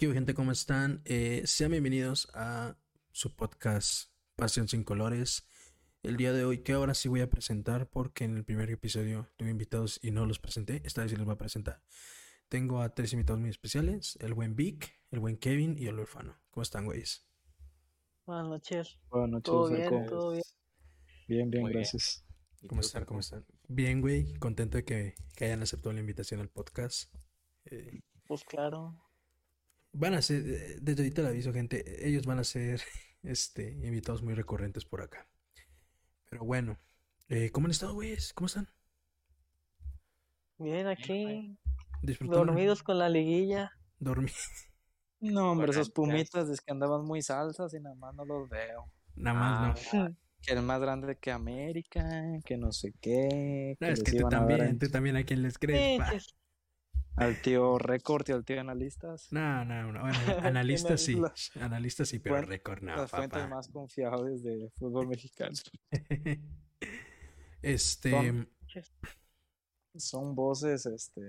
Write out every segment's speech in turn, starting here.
¿Qué gente? ¿Cómo están? Eh, sean bienvenidos a su podcast Pasión sin Colores. El día de hoy, que ahora sí voy a presentar, porque en el primer episodio tuve invitados y no los presenté. Esta vez sí los voy a presentar. Tengo a tres invitados muy especiales: el buen Vic, el buen Kevin y el orfano. ¿Cómo están, güeyes? Buenas noches. Buenas noches, Todo bien, Marco. todo bien. Bien, bien, Muy bien. gracias. ¿Y ¿Cómo están? ¿Cómo están? Bien, güey. Contento de que, que hayan aceptado la invitación al podcast. Eh, Pues claro. Van a ser, eh, desde ahorita le aviso, gente, ellos van a ser este, invitados muy recurrentes por acá. Pero bueno, eh, ¿cómo han estado, güeyes? ¿Cómo están? Bien aquí, ¿Disfrutando? dormidos con la liguilla. Dormí. No, hombre, esos pumitas es que andaban muy salsas y nada más no los veo. Nada más, no. Ah, Que el más grande que América, que no sé qué. No, que es que tú también, tú también a quien les crees. Al tío Record y al tío Analistas. No, no, no. Bueno, analistas sí. Analistas sí, pero récord no, Las fuentes papá. más confiables de fútbol mexicano. Este, Son- Son voces este,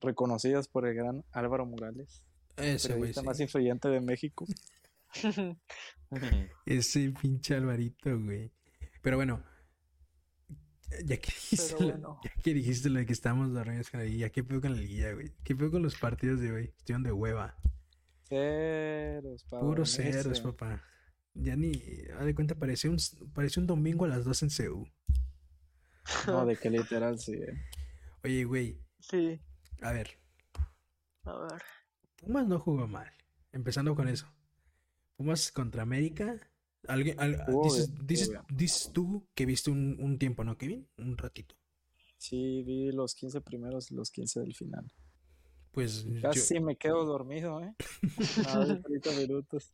reconocidas por el gran Álvaro Morales, ese güey, periodista sí. más influyente de México. Ese pinche Alvarito, güey. Pero bueno, ya que dijiste, ya que dijiste lo de que estábamos dormidos con la liguilla, ¿qué pedo con la liguilla, güey? ¿Qué pedo con los partidos de hoy? Estuvieron de hueva. Ceros, para Puros ceros, papá. Ya ni, haz de cuenta, parecía un, parecía un domingo a las 2 en CU. No, de que literal sí. eh. Oye, güey, Sí, a ver, a ver. Pumas no jugó mal. Empezando con eso. Pumas contra América. ¿Alguien, al- Jugó dices, dices- tú que viste un, un tiempo, ¿no, Kevin? Un ratito. Sí, vi los 15 primeros y los 15 del final. Pues yo, Casi me quedo dormido, ¿eh? A ver, 30 minutos.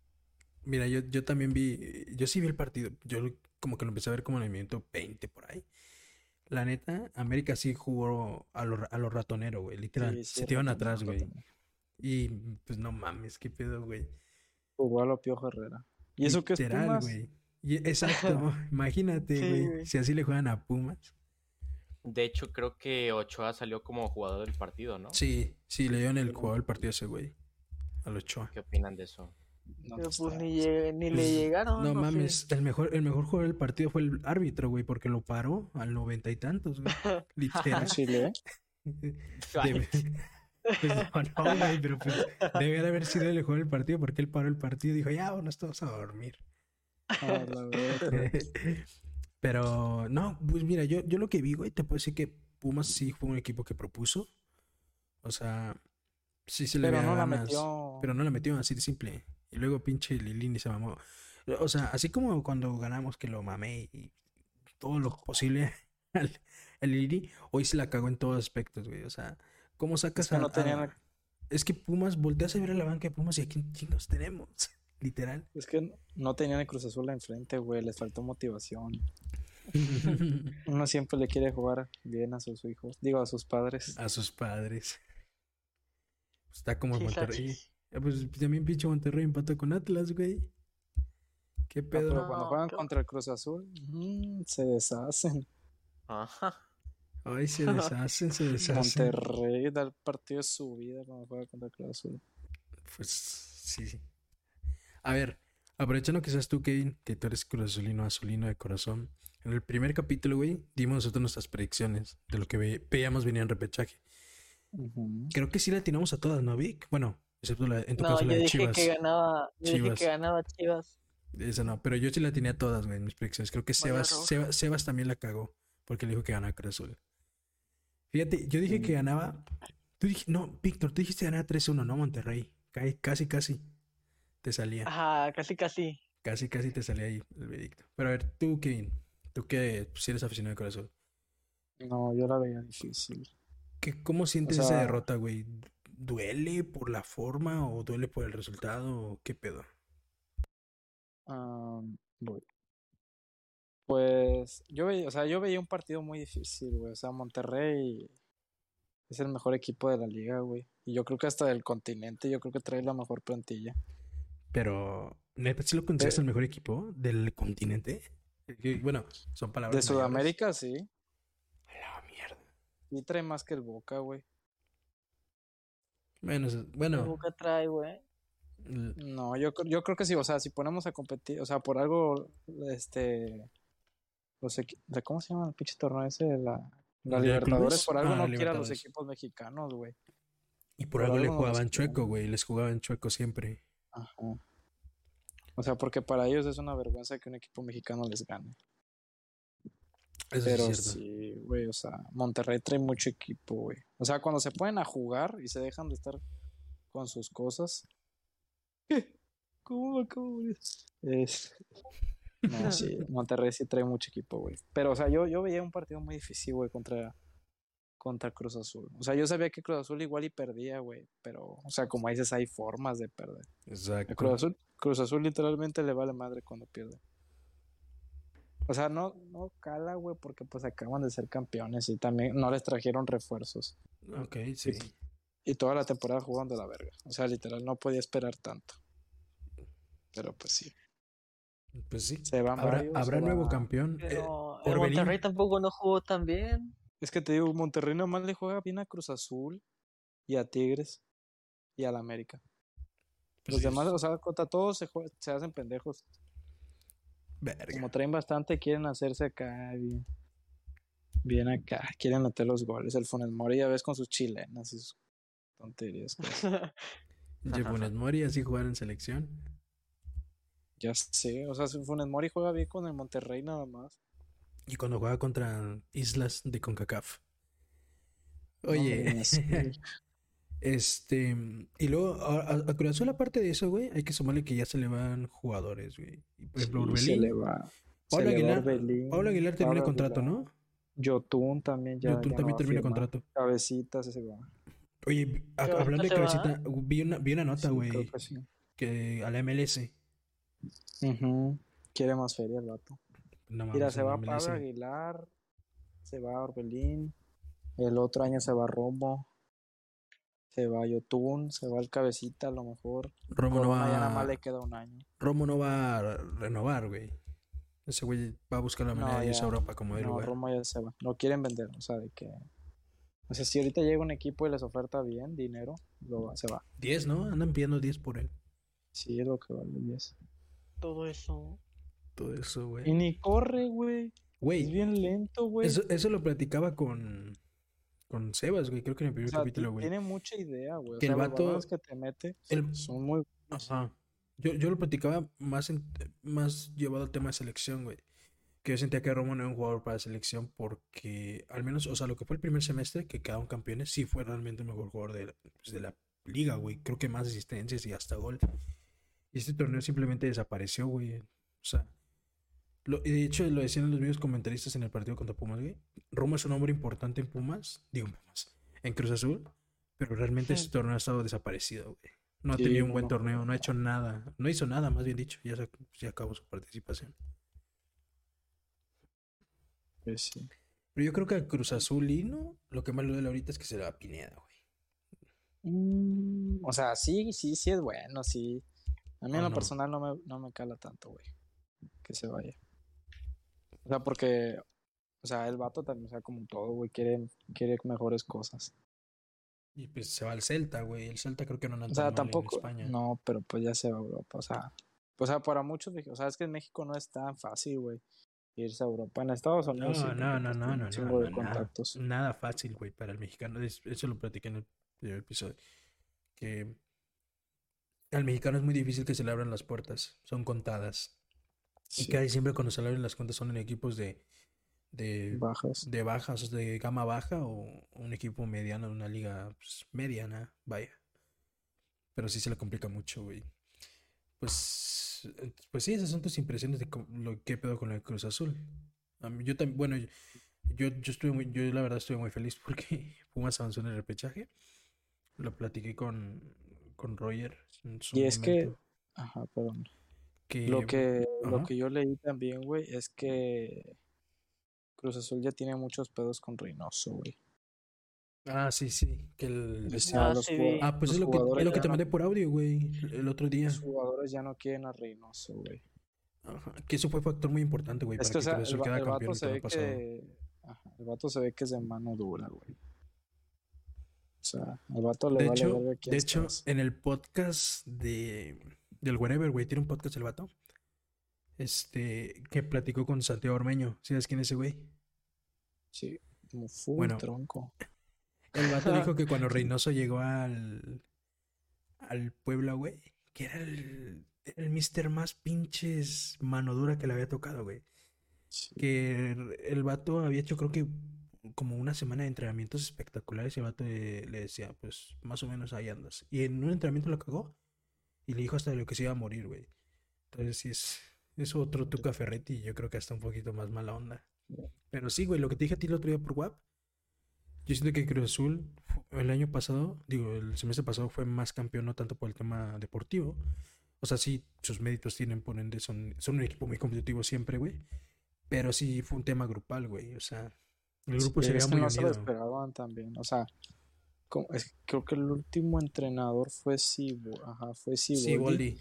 mira, yo, yo también vi, yo sí vi el partido. Yo como que lo empecé a ver como en el minuto 20 por ahí. La neta, América sí jugó a lo, a lo ratonero, güey. Literal. Sí, sí, se ratonero, atrás, güey. Y pues no mames, qué pedo, güey. Jugó a lo Piojo Herrera. ¿Y eso qué es Literal, Pumas? Y- exacto. Imagínate, güey. Si así le juegan a Pumas. De hecho, creo que Ochoa salió como jugador del partido, ¿no? Sí, sí, le dieron el jugador del partido a ese güey. Al Ochoa. ¿Qué opinan de eso? No, Pero pues, está- ni, lleg- ni le Pues, llegaron. No mames, el mejor, el mejor jugador del partido fue el árbitro, güey, porque lo paró al noventa y tantos, güey. Literal. Chile, ¿eh? Pues no, no, güey, pero pues debe de haber sido el jugador del partido porque él paró el partido y dijo, ya, vámonos todos a dormir. A la verga. Pero no, pues mira, yo, yo lo que vi, güey, te puedo decir que Pumas sí fue un equipo que propuso. O sea, sí se le Pero no la ganas, metió. Pero no la metió así de simple. Y luego pinche Lilini se mamó. O sea, así como cuando ganamos que lo mamé y todo lo posible al, al Lilini, hoy se la cagó en todos aspectos, güey. O sea, ¿cómo sacas Es que a- no tenían- a- Es que Pumas, volteas a ver a la banca de Pumas y aquí chingos tenemos. Literal. Es que no tenían el Cruz Azul enfrente, güey. Les faltó motivación. Uno siempre le quiere jugar bien a sus hijos. Digo, a sus padres. a sus padres. Está como Sí, Monterrey. Sachis. Ah, Pues también pinche Monterrey empató con Atlas, güey. ¿Qué Ah, pero pedo? cuando No, juegan contra el Cruz Azul, mm, se deshacen. Ajá. Ay, se deshacen, se deshacen. Monterrey da el partido de su vida cuando juega contra Cruz Azul. Pues sí. A ver, aprovechando que seas tú, Kevin, que tú eres Cruz Azulino, azulino de corazón. En el primer capítulo, güey, dimos nosotros nuestras predicciones de lo que ve- veíamos venir en repechaje. Creo que sí le atinamos a todas, ¿no, Vic? Bueno, excepto la, en tu No, caso la de Chivas. que ganaba. Yo Chivas. dije que ganaba Chivas. Esa no, pero yo sí la tenía todas, güey, en mis predicciones. Creo que Sebas. Sebas, Sebas también la cagó, porque le dijo que ganaba Cruz Azul. Fíjate, yo dije que ganaba. Tú dij- no, Víctor, tú dijiste ganar 3-1, ¿no? Monterrey. Ca- Casi, casi. Te salía. Ajá, casi, casi. Casi, casi te salía ahí el veredicto. Pero a ver, tú, Kevin, tú que pues, eres aficionado de corazón. No, yo la veía difícil. ¿Qué, ¿Cómo sientes esa sea- derrota, güey? ¿Duele por la forma o duele por el resultado? o ¿Qué pedo? Ah, voy. Pues yo veía, o sea, yo veía un partido muy difícil, güey. O sea, Monterrey es el mejor equipo de la liga, güey. Y yo creo que hasta del continente, yo creo que trae la mejor plantilla. Pero, ¿neta sí lo consideras De- el mejor equipo del continente? Bueno, son palabras De mayores. Sudamérica, sí. La mierda. Y trae más que el Boca, güey. Bueno, es- ¿Qué bueno, boca trae, güey? No, yo, yo creo que sí, o sea, si ponemos a competir, o sea, por algo, este, los de- ¿cómo se llama el pinche torneo ese? La, la ¿El de Libertadores, por algo Ah, no quiere a los equipos mexicanos, güey. y por por algo le algo los jugaban chueco, güey. Les jugaban chueco siempre. Ajá. O sea, porque para ellos es una vergüenza que un equipo mexicano les gane. Eso Pero sí es cierto. sí, güey, o sea, Monterrey trae mucho equipo, güey. O sea, cuando se ponen a jugar y se dejan de estar con sus cosas. ¿Qué? ¿Cómo de morir? Es... No, sí, Monterrey sí trae mucho equipo, güey. Pero, o sea, yo, yo veía un partido muy difícil, güey, contra, contra Cruz Azul. O sea, yo sabía que Cruz Azul igual y perdía, güey. Pero, o sea, como dices, hay formas de perder. A Exacto. Cruz Azul, Cruz Azul literalmente le vale madre cuando pierde. O sea, no, no cala, güey, porque pues acaban de ser campeones y también no les trajeron refuerzos. Ok, sí. Y toda la temporada jugaron de la verga. O sea, literal, no podía esperar tanto. Pero pues sí. Pues sí. Se van Habrá, varios, habrá se nuevo va- campeón. Eh, Pero el. Monterrey tampoco no jugó tan bien. Es que te digo, Monterrey nomás le juega bien a Cruz Azul y a Tigres y al América. pues Los sí, demás, o sea, contra todos se, hacen pendejos. verga. Como traen bastante, quieren hacerse acá bien. Bien acá, quieren meter los goles. El Funes Mori ya ves con sus chilenas y sus tonterías. Pinche Funes Mori así jugar en selección. Ya sé, o sea, Funes Mori juega bien con el Monterrey nada más. Y cuando juega contra islas de CONCACAF. Oye, este. Y luego, a, a- a Cruz Azul, aparte de eso, güey, hay que sumarle que ya se le van jugadores, güey. Y por ejemplo, Sí, se Orbelín. le va. se Pablo le va Aguilar, Pablo Aguilar termina Pablo contrato, Aguilar. ¿no? Yotun también ya. Yotun ya también termina contrato. Cabecitas ese va. Oye, a- ¿Cabecita hablando de se va? cabecita, vi una, vi una nota, güey, creo que sí. que a la MLS. Ujú. Quiere más feria el vato. No Mira, se va. Pablo Aguilar, se va Orbelín, el otro año se va Romo, se va Yotun, se va el Cabecita a lo mejor. Romo no ya nada más va, le queda un año. Romo no va a renovar, güey. Ese güey va a buscar la manera No, de irse a. Europa como de No, lugar. Romo ya se va. Lo quieren vender, o sea, de que... O sea, si ahorita llega un equipo y les oferta bien dinero, lo va- se va. 10, ¿no? Andan pidiendo 10 por él. Sí, es lo que vale 10. Todo eso. Todo eso, Y güey. ni corre, güey. Es bien lento, güey. eso, eso lo platicaba con, con Sebas, güey. Creo que en el O primer sea, capítulo, güey. tiene mucha idea, güey. O Que sea, el vato- que te mete el- son muy... Ajá. Yo, yo lo platicaba más, en- más llevado al tema de selección, güey. Que yo sentía que Romo no era un jugador para selección porque, al menos, o sea, lo que fue el primer semestre, que quedaron campeones, sí fue realmente el mejor jugador de, la- pues, de la liga, güey. Creo que más asistencias y hasta gol. Y este torneo simplemente desapareció, güey. O sea, lo- y de hecho lo decían los mismos comentaristas en el partido contra Pumas, güey. Romo es un hombre importante en Pumas, digo Pumas, en Cruz Azul, pero realmente este torneo ha estado desaparecido, güey. No ha Sí, tenido un no, buen no. torneo, no ha hecho nada, no hizo nada, más bien dicho, ya se, acabó su participación. Pues sí. Pero yo creo que al Cruz Azulino, lo que más le duele ahorita es que se le va Pineda, güey. Mm, o sea, sí, sí, sí es bueno, sí. A mí ¿O en lo no? personal no me, no me cala tanto, güey. Que se vaya. O sea, porque, o sea, el vato también, o sea, como todo, güey, quiere, quiere mejores cosas. Y pues se va al Celta, güey. El Celta creo que no anda O sea, mal en tampoco, España. no, pero pues ya se va a Europa, o sea, o sea, para muchos, o sea, es que en México no es tan fácil, güey, irse a Europa. En Estados No, Unidos sí, no, porque, no, no, no, no, de nada, contactos. nada fácil, güey, para el mexicano. Es- Eso lo platiqué en el primer episodio. Que al mexicano es muy difícil que se le abran las puertas. Son contadas. Y casi siempre cuando se le abren las cuentas son en equipos de, de, bajas. de bajas, de gama baja o un equipo mediano de una liga pues, mediana, vaya. Pero sí se le complica mucho, güey. Pues, pues sí, esas son tus impresiones de lo que pedo con el Cruz Azul. A mí- yo también, bueno, yo, yo estuve muy, yo la verdad estuve muy feliz porque Pumas avanzó en el repechaje. Lo platiqué con, con Roger en su Y es que- Ajá, perdón. que Lo que, lo que yo leí también, güey, es que Cruz Azul ya tiene muchos pedos con Reynoso, güey. Ah, sí, sí, que el... Ah, los sí. Ah, pues los es lo que, es lo que te no- mandé por audio, güey, el otro día. Los jugadores ya no quieren a Reynoso, güey. Ajá, Que eso fue factor muy importante, güey, Es para que, o que sea, Cruz el, Azul quedara el campeón vato, el se ve torneo pasado. que, ajá, el vato se ve que es de mano dura, güey. O sea, al vato le De vale hecho, verga de hecho, estás. en el podcast de del Wherever, güey, tiene un podcast el vato. Este, que platicó con Santiago Ormeño. ¿Sabes quién es ese güey? Sí, full Bueno. tronco. El vato dijo que cuando Reynoso llegó al al Puebla, güey, que era el, el mister más pinches mano dura que le había tocado, güey. Sí. Que el vato había hecho, creo que como una semana de entrenamientos espectaculares y el vato le, le decía, pues más o menos ahí andas. Y en un entrenamiento lo cagó y le dijo hasta lo que se iba a morir, güey. Entonces sí es, es otro Tuca Ferretti yo creo que hasta un poquito más mala onda. Pero sí, güey, lo que te dije a ti el otro día por WhatsApp, yo siento que Cruz Azul el año pasado, digo, el semestre pasado fue más campeón, no tanto por el tema deportivo. O sea, sí, sus méritos tienen, por ende, son, son un equipo muy competitivo siempre, güey. Pero sí fue un tema grupal, güey. O sea, el grupo Sí, se veía es que muy no se lo esperaban también. O sea, como- es- creo que el último entrenador fue Sibo, ajá, fue Siboldi.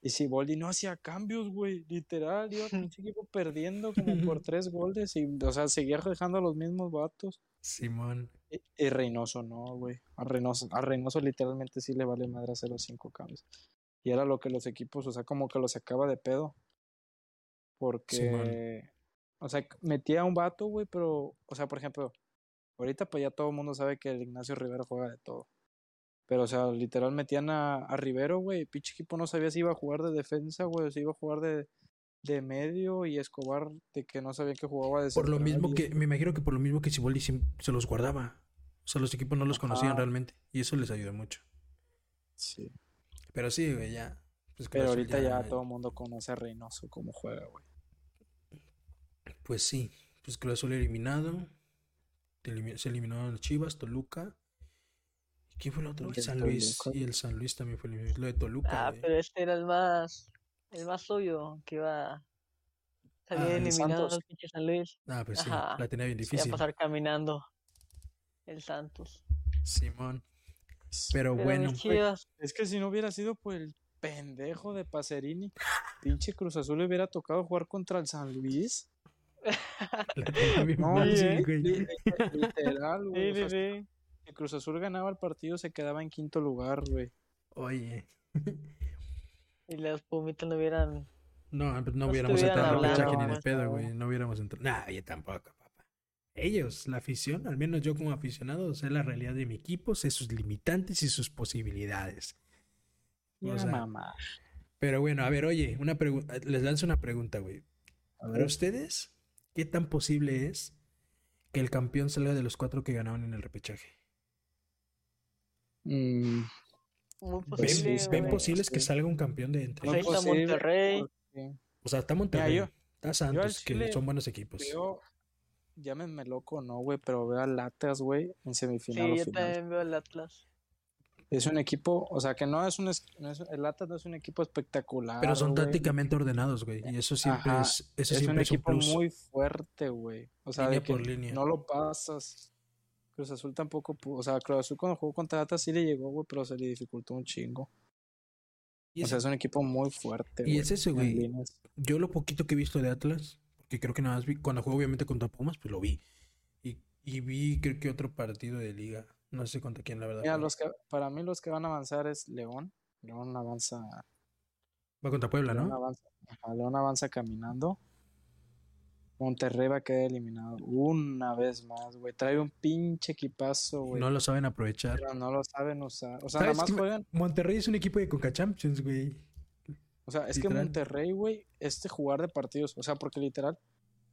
Y Siboldi no hacía cambios, güey. Literal, iba pinche equipo perdiendo como por tres goles y, o sea, seguía dejando a los mismos vatos. Simón. Y, y Reynoso no, güey. A Reynoso, a Reynoso literalmente sí le vale madre hacer los cinco cambios. Y era lo que los equipos, o sea, como que los sacaba de pedo. Porque, o sea, metía a un vato, güey, pero, o sea, por ejemplo, ahorita pues ya todo el mundo sabe que el Ignacio Rivero juega de todo. Pero, o sea, literal metían a, a Rivero, güey. Pinche equipo no sabía si iba a jugar de defensa, güey, o si iba a jugar de, de medio y Escobar de que no sabía que jugaba de Por lo mismo y- que, me imagino que por lo mismo que Siboldi siem- se los guardaba. O sea, los equipos no los conocían realmente. Y eso les ayudó mucho. Sí. Pero sí, güey, ya. Pues Pero ahorita ya todo el mundo conoce a Reynoso cómo juega, güey. Pues sí. Pues Cruz Azul eliminado. Elimi- Se eliminó el Chivas, Toluca. ¿Y quién fue el otro? El San Toluca. Luis. Y el San Luis también fue eliminado. Lo de Toluca, Ah, pero este era el más, el más obvio, que iba a salir Ah, el eliminado el pinche San Luis. Ah, pues sí. Ajá. La tenía bien Se iba a difícil. pasar caminando el Santos. Simón. Pero Pero bueno. Es que si no hubiera sido por el pendejo de Pacerini, pinche Cruz Azul le hubiera tocado jugar contra el San Luis. No, literal, güey. sí, o sí, sea, sí. Si Cruz Azul ganaba el partido, se quedaba en quinto lugar, güey. Oye. Y los Pumitas no hubieran. No, pues no No hubiéramos entrado repechaje ni de vamos, pedo, no. güey. No hubiéramos entrado. Nadie tampoco, papá. Ellos, la afición, al menos yo como aficionado, sé la realidad de mi equipo, sé sus limitantes y sus posibilidades. O Ya, sea, mamá. Pero bueno, a ver, oye, una pregunta, les lanzo una pregunta, güey. A Para ver. ustedes, ¿qué tan posible es que el campeón salga de los cuatro que ganaron en el repechaje? Mm, Muy Pues ¿Ven, posible. ven posibles que salga un campeón de entre Pues ellos? está posible, Monterrey. O sea, está Monterrey, yo- está Santos, que son buenos equipos. Veo, llámenme loco, no, güey, pero veo al Atlas, güey, en semifinal Sí, o yo final. también veo el Atlas. Es un equipo, o sea, que no es un, es- no es- el Atlas no es un equipo espectacular. Pero son güey. tácticamente ordenados, güey. Y eso siempre Ajá, es, eso es un siempre es un equipo plus. muy fuerte, güey. O sea, Línea de que por línea. no lo pasas. Cruz Azul tampoco. O sea, Cruz Azul cuando jugó contra Atlas sí le llegó, güey, pero se le dificultó un chingo. Y O es- sea, es un equipo muy fuerte. Y es eso, en güey. Yo lo poquito que he visto de Atlas, porque creo que nada más vi, cuando jugó obviamente contra Pumas, pues lo vi. Y, y vi creo que otro partido de liga. No sé contra quién, la verdad. Mira, los que, para mí los que van a avanzar es León. León avanza. Va contra Puebla, León ¿no? avanza, ajá, León avanza caminando. Monterrey va a quedar eliminado una vez más, güey. Trae un pinche equipazo, güey. No lo saben aprovechar. pero no lo saben usar. O sea, ¿Sabes nada más juegan. Monterrey es un equipo de Conca Champions, güey. O sea, es Literal. que Monterrey, güey, este jugar de partidos. O sea, porque literal,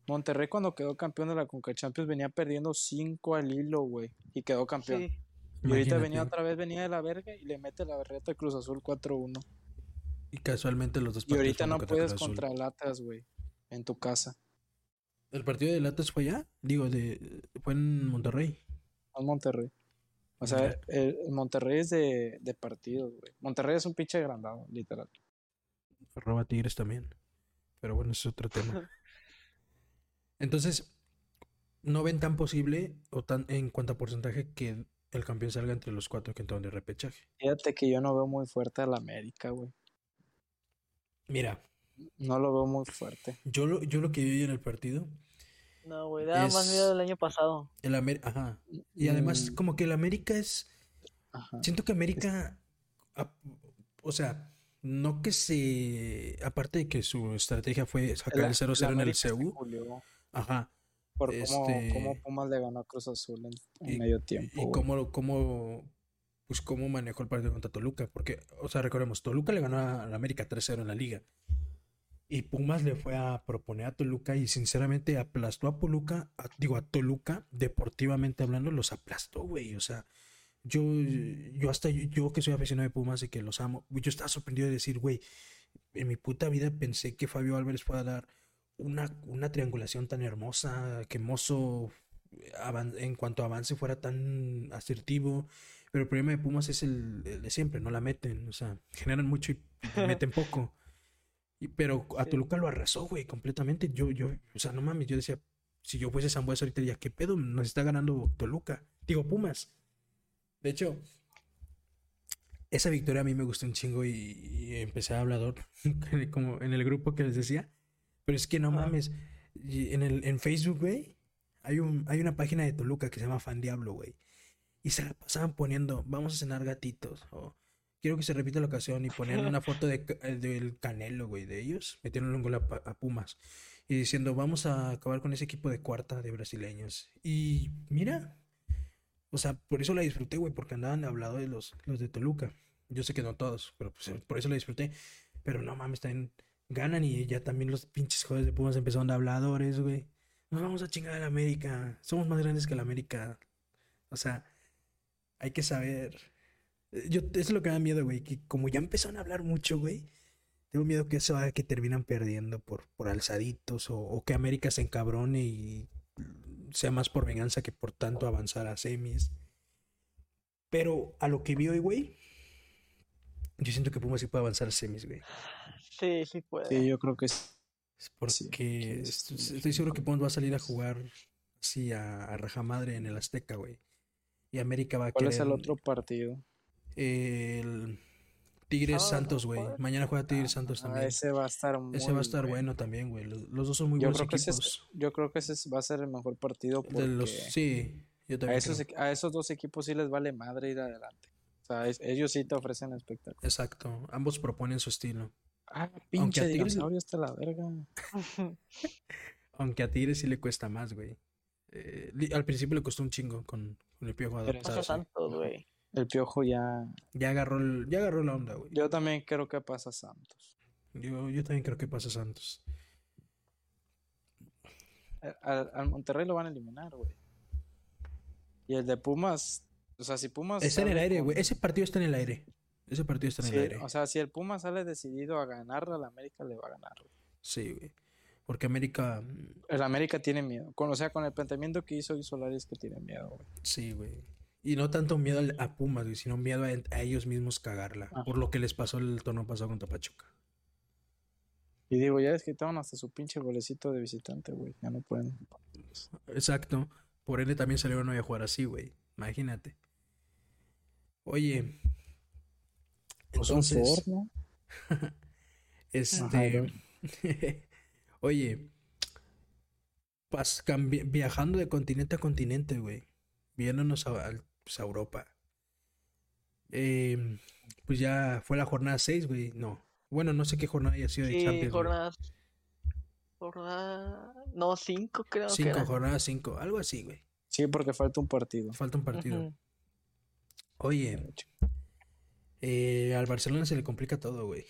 Monterrey cuando quedó campeón de la Conca Champions venía perdiendo 5 al hilo, güey. Y quedó campeón. Sí. Y ahorita venía otra vez, venía de la verga y le mete la berreta a Cruz Azul 4-1. Y casualmente los dos Y partidos ahorita fueron no contra puedes Cruz contra Latas, güey. En tu casa. ¿El partido de Latas fue allá? Digo, de fue en Monterrey. No Monterrey. O sea, el, el Monterrey es de, de partidos, güey. Monterrey es un pinche agrandado, literal. Roba Tigres también. Pero bueno, ese es otro tema. Entonces, ¿no ven tan posible o tan en cuanto a porcentaje que el campeón salga entre los cuatro que entraron de repechaje? Fíjate que yo no veo muy fuerte a la América, güey. Mira, No lo veo muy fuerte. yo lo, yo lo que vi en el partido No, güey, daba más miedo el año pasado. El Amer- Ajá. Y además, Mm, como que el América es. ajá. Siento que América. O sea, no que se. Aparte de que su estrategia fue sacar el 0-0 en el julió Ajá. Por cómo, Este- cómo Pumas le ganó a Cruz Azul en, en Y- medio tiempo. Y güey. cómo, cómo, pues cómo manejó el partido contra Toluca. Porque, o sea, recordemos, Toluca le ganó a la América 3-0 en la liga. Y Pumas le fue a proponer a Toluca y sinceramente aplastó a Toluca, digo, a Toluca, deportivamente hablando, los aplastó, güey. O sea, yo, yo hasta yo, yo que soy aficionado de Pumas y que los amo, yo estaba sorprendido de decir, güey, en mi puta vida pensé que Fabio Álvarez fuera a dar una, una triangulación tan hermosa, que Mozo en cuanto a avance fuera tan asertivo. Pero el problema de Pumas es el, el de siempre, no la meten, o sea, generan mucho y meten poco. Y- pero a. Toluca lo arrasó, güey, completamente. Yo, yo, o sea, no mames, yo decía, si yo fuese Sambuesa ahorita diría, ¿qué pedo? Nos está ganando Toluca. Digo, Pumas. De hecho, esa victoria a mí me gustó un chingo y, y empecé a hablar como en el grupo que les decía. Pero es que no mames, en el, en Facebook, güey, hay un, hay una página de Toluca que se llama Fan Diablo, güey. Y se la pasaban poniendo, vamos a cenar gatitos, o quiero que se repita la ocasión, y ponían una foto de, eh, del Canelo, güey, de ellos, metieron un gol a, a Pumas, y diciendo, vamos a acabar con ese equipo de cuarta de brasileños. Y mira, o sea, por eso la disfruté, güey, porque andaban hablando de los, los de Toluca. Yo sé que no todos, pero pues, por eso la disfruté. Pero no mames, también ganan y ya también los pinches jugadores de Pumas empezaron de habladores, güey. Nos vamos a chingar a la América. Somos más grandes que la América. O sea, hay que saber. Eh, Yo, es lo que me da miedo, güey. Que como ya empezaron a hablar mucho, güey. Tengo miedo que eso haga que terminan perdiendo por, por alzaditos. O, o que América se encabrone y sea más por venganza que por tanto avanzar a semis. Pero a lo que vi hoy, güey. Yo siento que Pumas sí puede avanzar a semis, güey. Sí, sí puede. Sí, yo creo que sí. Es Porque Sí, est- sí, estoy seguro que Pumas va a salir a jugar así a, a rajamadre en el Azteca, güey. Y América va a ¿Cuál querer es el otro partido? el Tigres Santos, güey. Mañana juega Tigres Santos Ah, también. ese va a estar muy Ese va a estar bueno también, güey. Los, los dos son muy Yo buenos creo, que ese es- equipos. yo creo que ese es- va a ser el mejor partido porque De los, sí, yo a, también esos, creo. equ- a esos dos equipos sí les vale madre ir adelante. O sea, es- ellos sí te ofrecen espectáculo. Exacto. Ambos proponen su estilo. Ah, Aunque pinche a Tigres- dinosaurio está la verga. Aunque a Tigres sí le cuesta más, güey. Eh, al principio le costó un chingo con, con el piojo Pero Pasa adaptarse. Santos, güey. El piojo ya. Ya agarró, el- ya agarró la onda, güey. Yo también creo que pasa Santos. Yo, yo también creo que pasa Santos. Al- Al, Monterrey lo van a eliminar, güey. Y el de Pumas, o sea, si Pumas. Está en el aire, güey. Ese partido está en el aire. Ese partido está en Sí, el aire. o sea, si el Pumas sale decidido a ganarle al América, le va a ganar. güey. Sí, güey. Porque América, mm, El América tiene miedo. Con, o sea, con el planteamiento que hizo Solari es que tiene miedo, güey. sí, güey. Y no tanto miedo a Pumas, güey, sino miedo a, a ellos mismos cagarla. Ajá. Por lo que les pasó el torneo pasado contra Pachuca. Y digo, ya es que estaban hasta su pinche golecito de visitante, güey. Ya no pueden. Exacto. Por ende también salieron hoy a jugar así, güey. Imagínate. Oye. Entonces, este. Oye. Pas, cambi- viajando de continente a continente, güey. Viéndonos a, pues, a Europa. Eh, pues ya fue la jornada 6, güey. No. Bueno, no sé qué jornada haya sido de Champions. güey. jornadas. Jornada. No, cinco creo que Cinco, era. jornada 5. Algo así, güey. Sí, porque falta un partido. Falta un partido. Oye, eh, al Barcelona se le complica todo, güey.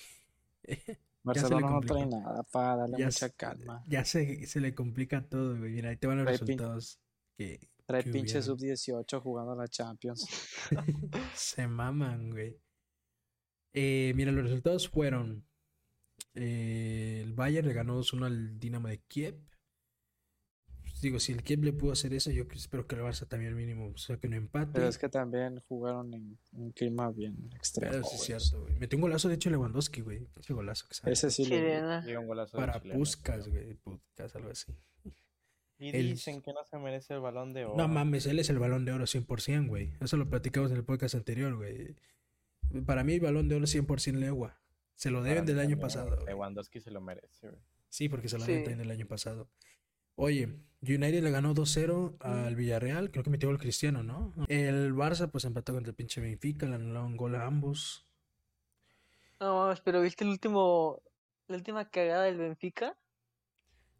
Barcelona no trae nada para darle Ya mucha se- calma. Ya se, se le complica todo, güey. Mira, ahí te van los Trae pin- resultados que Trae que pinche hubieron. sub-18 jugando a la Champions. se maman, güey. Eh, mira, los resultados fueron: eh, el Bayern le ganó 2-1 al Dinamo de Kiev. Digo, si el Kiev le pudo hacer eso, yo que- espero que el Barça también mínimo saque un empate. Pero es que también jugaron en un clima bien extremo. Pero sí es cierto, güey. Metió un golazo, de hecho, Lewandowski, güey. Ese golazo que sale. Ese sí le un golazo Para Puskas, güey. Puskas, algo así. Y El- dicen que no se merece el balón de oro. No mames, él es el balón de oro 100%, güey. Eso lo platicamos en el podcast anterior, güey. Para mí, el balón de oro 100% Legua. Se lo deben del año pasado. Lewandowski se lo merece, güey. Sí, porque se lo Sí. deben también del año pasado. Oye, United le ganó 2-0 al Villarreal, creo que metió el Cristiano, ¿no? El Barça pues empató contra el pinche Benfica, le anularon gol a ambos. No mames, pero ¿viste el último, la última cagada del Benfica?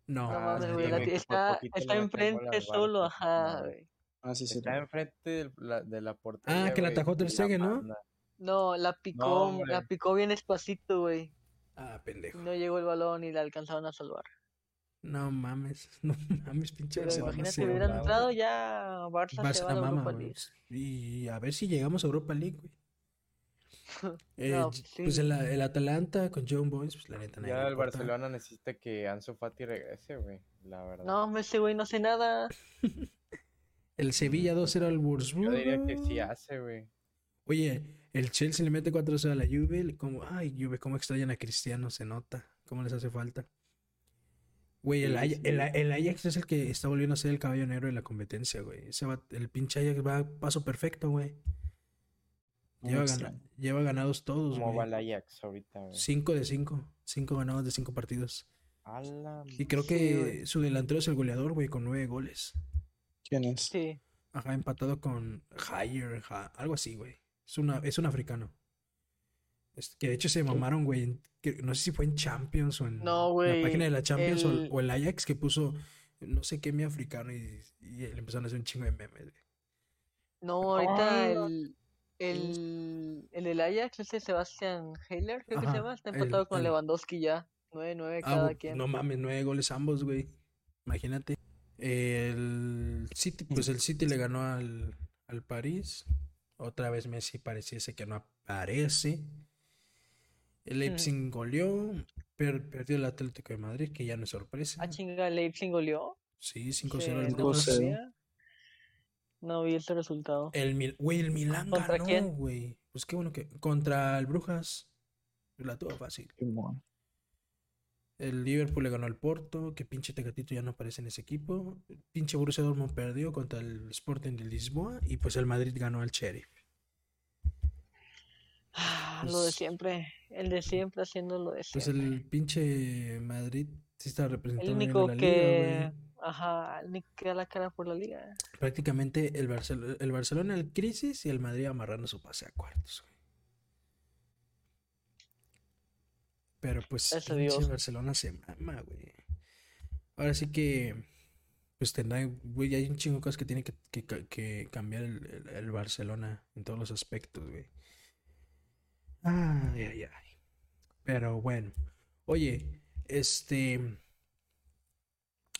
No, No mames, sí, güey, la está, está enfrente solo, ajá, güey. Ah, sí, sí. Está enfrente de la, de la portería. Ah, que la atajó Ter Stegen, ¿no? manda. No, la picó, la picó bien despacito, güey. Ah, pendejo. No llegó el balón y la alcanzaron a salvar. No mames, no mames, pinche Pero Barcelona imagínate, se hubieran mama, entrado ya Barça se Barça va a la mama, Europa. League. Y a ver si llegamos a Europa League, güey. Eh, No, j- sí. Pues el, el Atalanta con John Boyce, pues la neta Ya el importa. Barcelona necesita que Ansu Fati regrese, güey. La verdad. No, ese güey no hace nada. El Sevilla 2-0 al Yo Wolfsburgo. diría que sí hace, güey. Oye, el Chelsea le mete 4-0 a la Juve. Como, ay, Juve, cómo extrañan a Cristiano, se nota. Cómo les hace falta. Güey, el, Sí, Aj- sí. el, el Ajax es el que está volviendo a ser el caballo negro de la competencia, güey. Ese va- el pinche Ajax va a paso perfecto, güey. Lleva, gana- lleva ganados todos, ¿Cómo va güey. el Ajax ahorita, güey? 5 de 5. 5 ganados de 5 partidos. La Y creo que su delantero es el goleador, güey, con 9 goles. ¿Quién es? Sí. Ajá, empatado con Higher, algo así, güey. Es, una, es un africano. Que de hecho se mamaron, güey. en- que no sé si fue en Champions o en No, la página de la Champions o- el- o, el Ajax que puso no sé qué mi africano y, y le empezaron a hacer un chingo de memes. güey. No, ahorita el, el, el del Ajax, ese Sebastian Heiler, creo que se llama, está el- empatado con el- Lewandowski ya. 9-9 Ah, cada quien. no mames, nueve goles ambos, güey. Imagínate. El City, pues el City le ganó al, al París. Otra vez Messi pareciese que no aparece. El Leipzig goleó, per- perdió el Atlético de Madrid, que ya no es sorpresa. Ah, chinga, Leipzig goleó. Sí, 5-0 Sí, al no vi ese resultado. El Mil- güey, el Milán ¿Contra ganó, quién? güey. Pues qué bueno que contra el Brujas la tuvo fácil. El Liverpool le ganó al Porto, que pinche Tecatito ya no aparece en ese equipo. Pinche Borussia Dortmund perdió contra el Sporting de Lisboa y pues el Madrid ganó al Sheriff. Ah, lo de Pues- siempre. El de siempre haciendo lo de Pues siempre. el pinche Madrid sí está El representando bien a único la que. liga. Ajá, el único que da la cara por la liga. Prácticamente el, Barcel- el Barcelona en crisis y el Madrid amarrando su pase a cuartos, güey. Pero pues pinche Dios. Barcelona se mama, güey. Ahora sí que pues tendrá, güey, hay un chingo de cosas que tiene que, que ca- que cambiar el, el- el Barcelona en todos los aspectos, güey. Ay, ay, ay. Pero bueno. Oye, este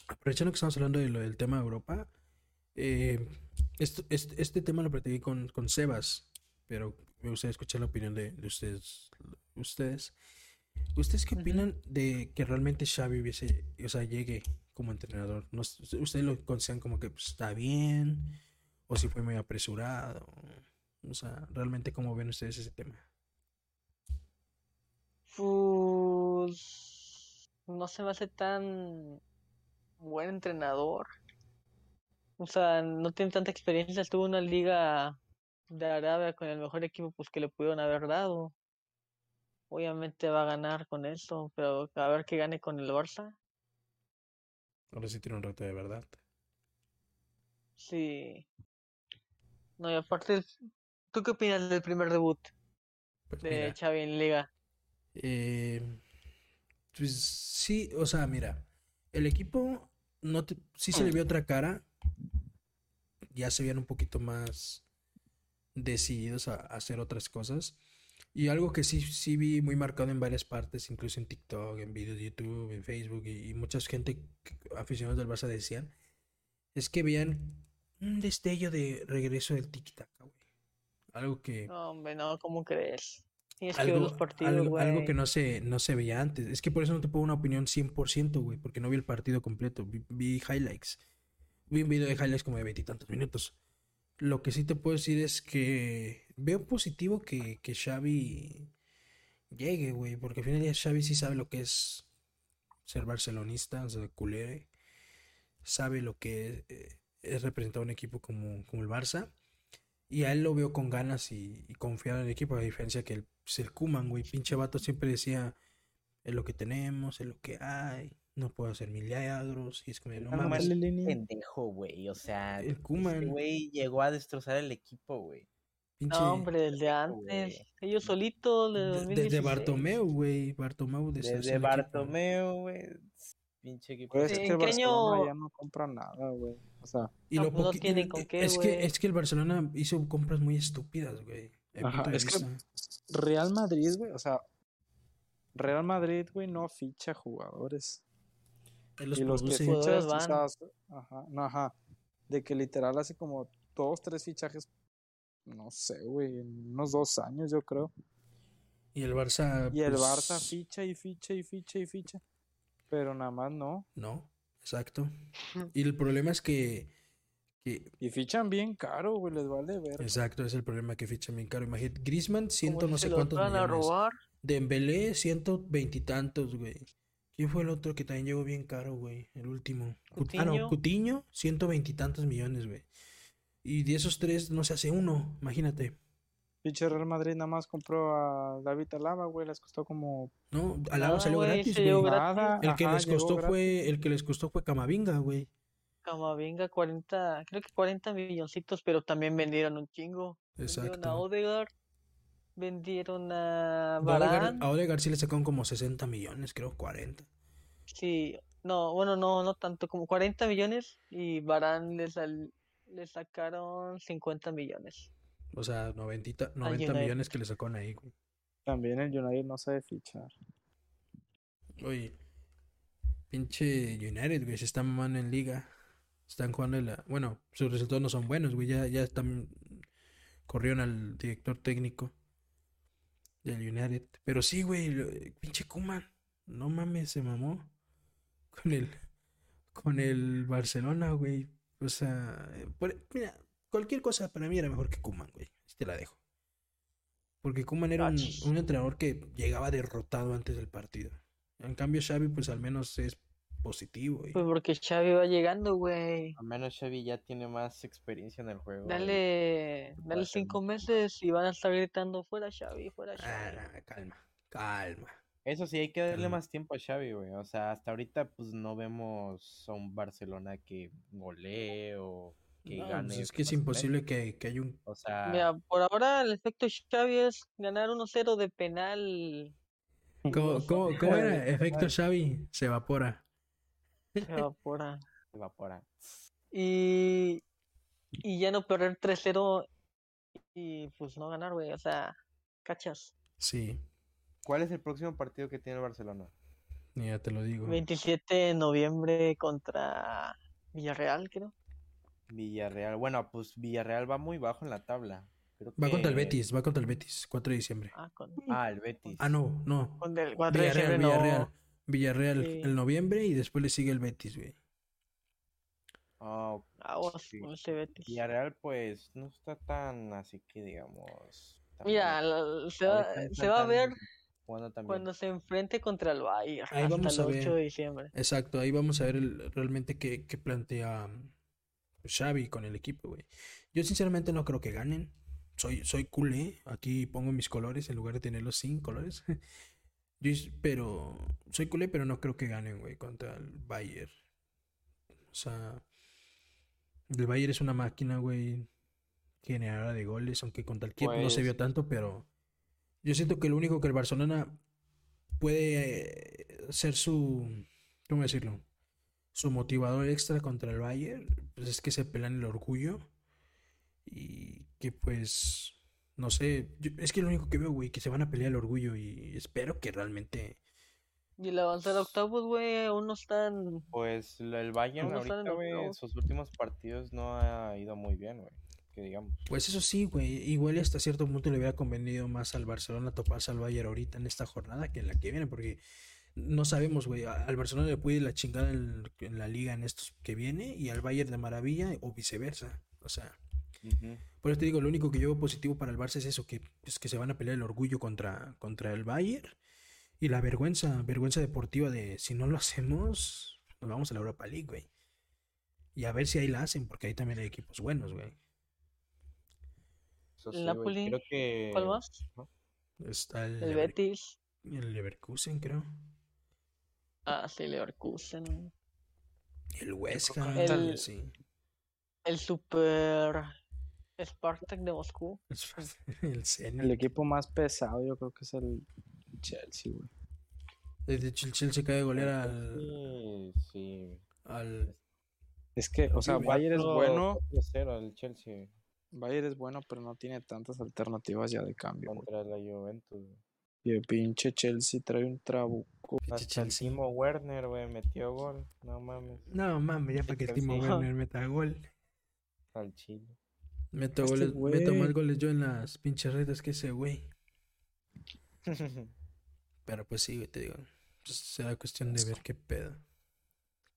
aprovechando que estamos hablando de lo del tema de Europa, eh, esto- este, este tema lo platiqué con, con Sebas, pero me gustaría escuchar la opinión de, de ustedes. Ustedes, ¿ustedes qué opinan de que realmente Xavi hubiese, o sea, llegue como entrenador? ¿No, ¿Ustedes lo consideran como que pues, está bien? ¿O si fue muy apresurado? O sea, realmente cómo ven ustedes ese tema? Pues. No se me hace tan buen entrenador. O sea, no tiene tanta experiencia. Estuvo en una liga de Arabia con el mejor equipo pues que le pudieron haber dado. Obviamente va a ganar con eso, pero a ver que gane con el Barça. Ahora sí tiene un rato de verdad. Sí. No, y aparte, ¿tú qué opinas del primer debut Pues de mira, Xavi en liga? Eh, pues sí, o sea, mira, el equipo no te- sí se le vio otra cara, ya se veían un poquito más decididos a, hacer otras cosas. Y algo que sí, sí vi muy marcado en varias partes, incluso en TikTok, en videos de YouTube, en Facebook, y, y mucha gente, aficionados del Barça decían, es que veían un destello de regreso del tiki-taka, güey. Algo que... No, hombre, no, ¿cómo crees? Tienes que ver Algo, los partidos, algo, algo que no se, no se veía antes. Es que por eso no te puedo una opinión 100%, güey, porque no vi el partido completo. Vi, vi highlights. Vi un video de highlights como de veintitantos minutos. Lo que sí te puedo decir es que veo positivo que, que Xavi llegue, güey, porque al final día Xavi sí sabe lo que es ser barcelonista, o sea, culere. Sabe lo que es, es representar un equipo como, como el Barça. Y a él lo veo con ganas y, y confiar en el equipo, a diferencia que el, pues, el Koeman, güey, pinche vato siempre decía, es lo que tenemos, es lo que hay, no puedo hacer milagros. Y es como, no no, mames. Pendejo, güey. O sea, El Koeman. güey llegó a destrozar el equipo, güey. Pinche, No, hombre, desde antes. Ellos solitos, de de- 2016. desde Bartomeu, güey. Bartomeu destrozó Desde el. Bartomeu, güey. Pinche equipo. Pues es ¿En que el Barcelona año? ya no compra nada, güey. O sea, Y No, lo pues no tienen con qué, es que es que el Barcelona hizo compras muy estúpidas, güey. Ajá, es que-. Real Madrid, güey, o sea, Real Madrid, güey, no ficha jugadores. Los y los que fichas, van. quizás, ajá, no, ajá, de que literal hace como dos, tres fichajes, no sé, güey, en unos dos años, yo creo. Y el Barça. Y el pues, Barça ficha y ficha y ficha y ficha. Pero nada más no. No, exacto. Y el problema es que. Que Y fichan bien caro, güey, les vale ver. exacto, es el problema que fichan bien caro. Imagínate, Griezmann, ciento no sé cuántos a millones. robar. Dembélé, ciento veintitantos, güey. ¿Quién fue el otro que también llegó bien caro, güey? El último. Ah, no, Coutinho. Cutiño, ciento veintitantos millones, güey. Y de esos tres no se hace uno, imagínate. Pinche Real Madrid nada más compró a David Alaba, güey, les costó como No, Alaba Nada, salió güey, gratis, güey. nada. El que ajá, les costó fue, el que les costó fue Camavinga, güey. Camavinga, 40, creo que 40 milloncitos, pero también vendieron un chingo. Vendieron a Exacto. Odegaard, vendieron a Varane. a Odegaard sí le sacaron como 60 millones, creo, 40. Sí, no, bueno, no, no tanto, como 40 millones y Varane le, sal- le sacaron 50 millones. O sea, 90, 90 United. millones que le sacaron ahí, güey. También el United no sabe fichar. Oye, pinche United, güey, se están mamando en liga. Están jugando en la... Bueno, sus resultados no son buenos, güey. Ya, ya están... Corrieron al director técnico del United. Pero sí, güey, pinche Koeman. No mames, se mamó. Con el... Con el Barcelona, güey. O sea... por- mira, cualquier cosa para mí era mejor que Koeman, güey. Así te la dejo. Porque Koeman era un, un entrenador que llegaba derrotado antes del partido. En cambio, Xavi, pues al menos es positivo. y- Pues porque Xavi va llegando, güey. Al menos Xavi ya tiene más experiencia en el juego. Dale, dale cinco meses y van a estar gritando fuera Xavi, fuera Ah, Xavi. no, calma, calma. Eso sí, hay que darle Calma. más tiempo a Xavi, güey. O sea, hasta ahorita pues no vemos a un Barcelona que golee o que No, gane. pues es que es imposible que, que haya un... O sea, Mira, por ahora el efecto Xavi es ganar 1-0 de penal. ¿Cómo, cómo- cómo era? Efecto Xavi se evapora. Se evapora. evapora. Y, y ya no perder 3-0 y pues no ganar, güey. O sea, cachas. Sí, ¿Cuál es el próximo partido que tiene el Barcelona? ya te lo digo. 27 de noviembre contra Villarreal, creo. Villarreal. Bueno, pues Villarreal va muy bajo en la tabla. Creo Va contra el Betis, va contra el Betis, 4 de diciembre. Ah, con, Ah, el Betis. Ah, no, no. con el 4 de Villarreal, diciembre no. Villarreal. Villarreal Sí. el noviembre y después le sigue el Betis, güey. Ah, ok. Aguas Sí. con ese Betis. Villarreal, pues, no está tan así que digamos. Mira, la- se va, se a ver cuando se enfrente contra el Bayern Ahí hasta vamos el a 8 ver. de diciembre. Exacto, ahí vamos a ver el- realmente qué, qué plantea mm, Xavi con el equipo, güey. Yo sinceramente no creo que ganen. Soy, soy culé. Aquí pongo mis colores en lugar de tenerlos sin colores. Yo pero soy culé, pero no creo que ganen, güey, contra el Bayern. O sea, el Bayern es una máquina, güey, generadora de goles, aunque contra el Kiev no se Pues- vio tanto, pero yo siento que lo único que el Barcelona puede eh, ser su, ¿cómo decirlo? Su motivador extra contra el Bayern, pues es que se pelan el orgullo y que pues, no sé, yo- es que lo único que veo, güey, que se van a pelear el orgullo y espero que realmente, Y el avanzar a octavos, güey, aún no están. Pues la- el Bayern ¿Cómo están en ahorita, güey, sus últimos partidos no ha ido muy bien, güey. Que digamos. pues eso sí, güey, igual hasta cierto punto le hubiera convenido más al Barcelona toparse al Bayern ahorita en esta jornada que en la que viene, porque no sabemos, güey, al Barcelona le puede ir la chingada en, en la liga en estos que viene y al Bayern de maravilla o viceversa, o sea. Por eso te digo, lo único que yo veo positivo para el Barça es eso, que, es que se van a pelear el orgullo contra, contra el Bayern y la vergüenza, vergüenza deportiva de si no lo hacemos, nos vamos a la Europa League, güey. Y a ver si ahí la hacen, porque ahí también hay equipos buenos, güey. Sí, Napoli, Creo que. ¿Cuál más? Está el, El Lever- Betis. el Leverkusen, creo. Ah, sí, Leverkusen. El West creo Ham, que el- sí. El Super Spartak de Moscú. El Zenit. El equipo más pesado yo creo que es el Chelsea, güey. De hecho, el Chelsea cae de golear al, Sí, sí. Al Es que, o sea, güey. Bayern es bueno, 0 el Chelsea Bayern es bueno, pero no tiene tantas alternativas ya de cambio, güey. contra la Juventus. güey. Y el pinche Chelsea trae un trabuco. pinche Chelsea. Timo Werner, güey, metió gol. No mames, No mames, ya para que. Timo Werner meta gol. al Chile. Meto, Este goles, meto más goles yo en las pinches redes que ese güey. Pero pues sí, güey, te digo. pues, será cuestión de ver qué pedo.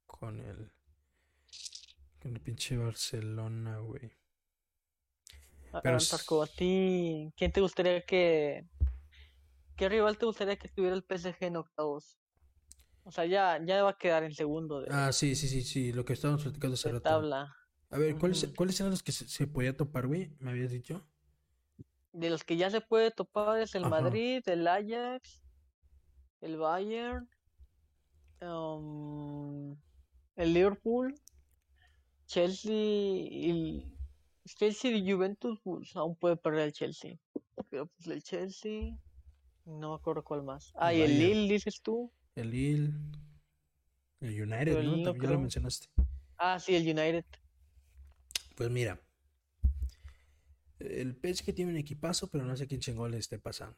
Con el. Con el pinche Barcelona, güey. Pero Marco, a ti, ¿quién te gustaría que... ¿Qué rival te gustaría que tuviera el PSG en octavos? O sea, ya, ya va a quedar en segundo de, Ah, sí, sí, sí, sí. Lo que estábamos platicando hace rato. tabla. A ver, ¿cuáles. ¿cuáles eran los que se, se podía topar, güey? ¿Me habías dicho? De los que ya se puede topar es el Ajá. Madrid, el Ajax, el Bayern, um, el Liverpool, Chelsea y Chelsea y Juventus pues, aún puede perder el Chelsea. Pero pues el Chelsea no me acuerdo cuál más. Ah, y el. Lille dices tú. El Lille. El United, el ¿no? También lo mencionaste. Ah, sí, el United. Pues mira. El PSG tiene un equipazo, pero no sé quién chingón le esté pasando.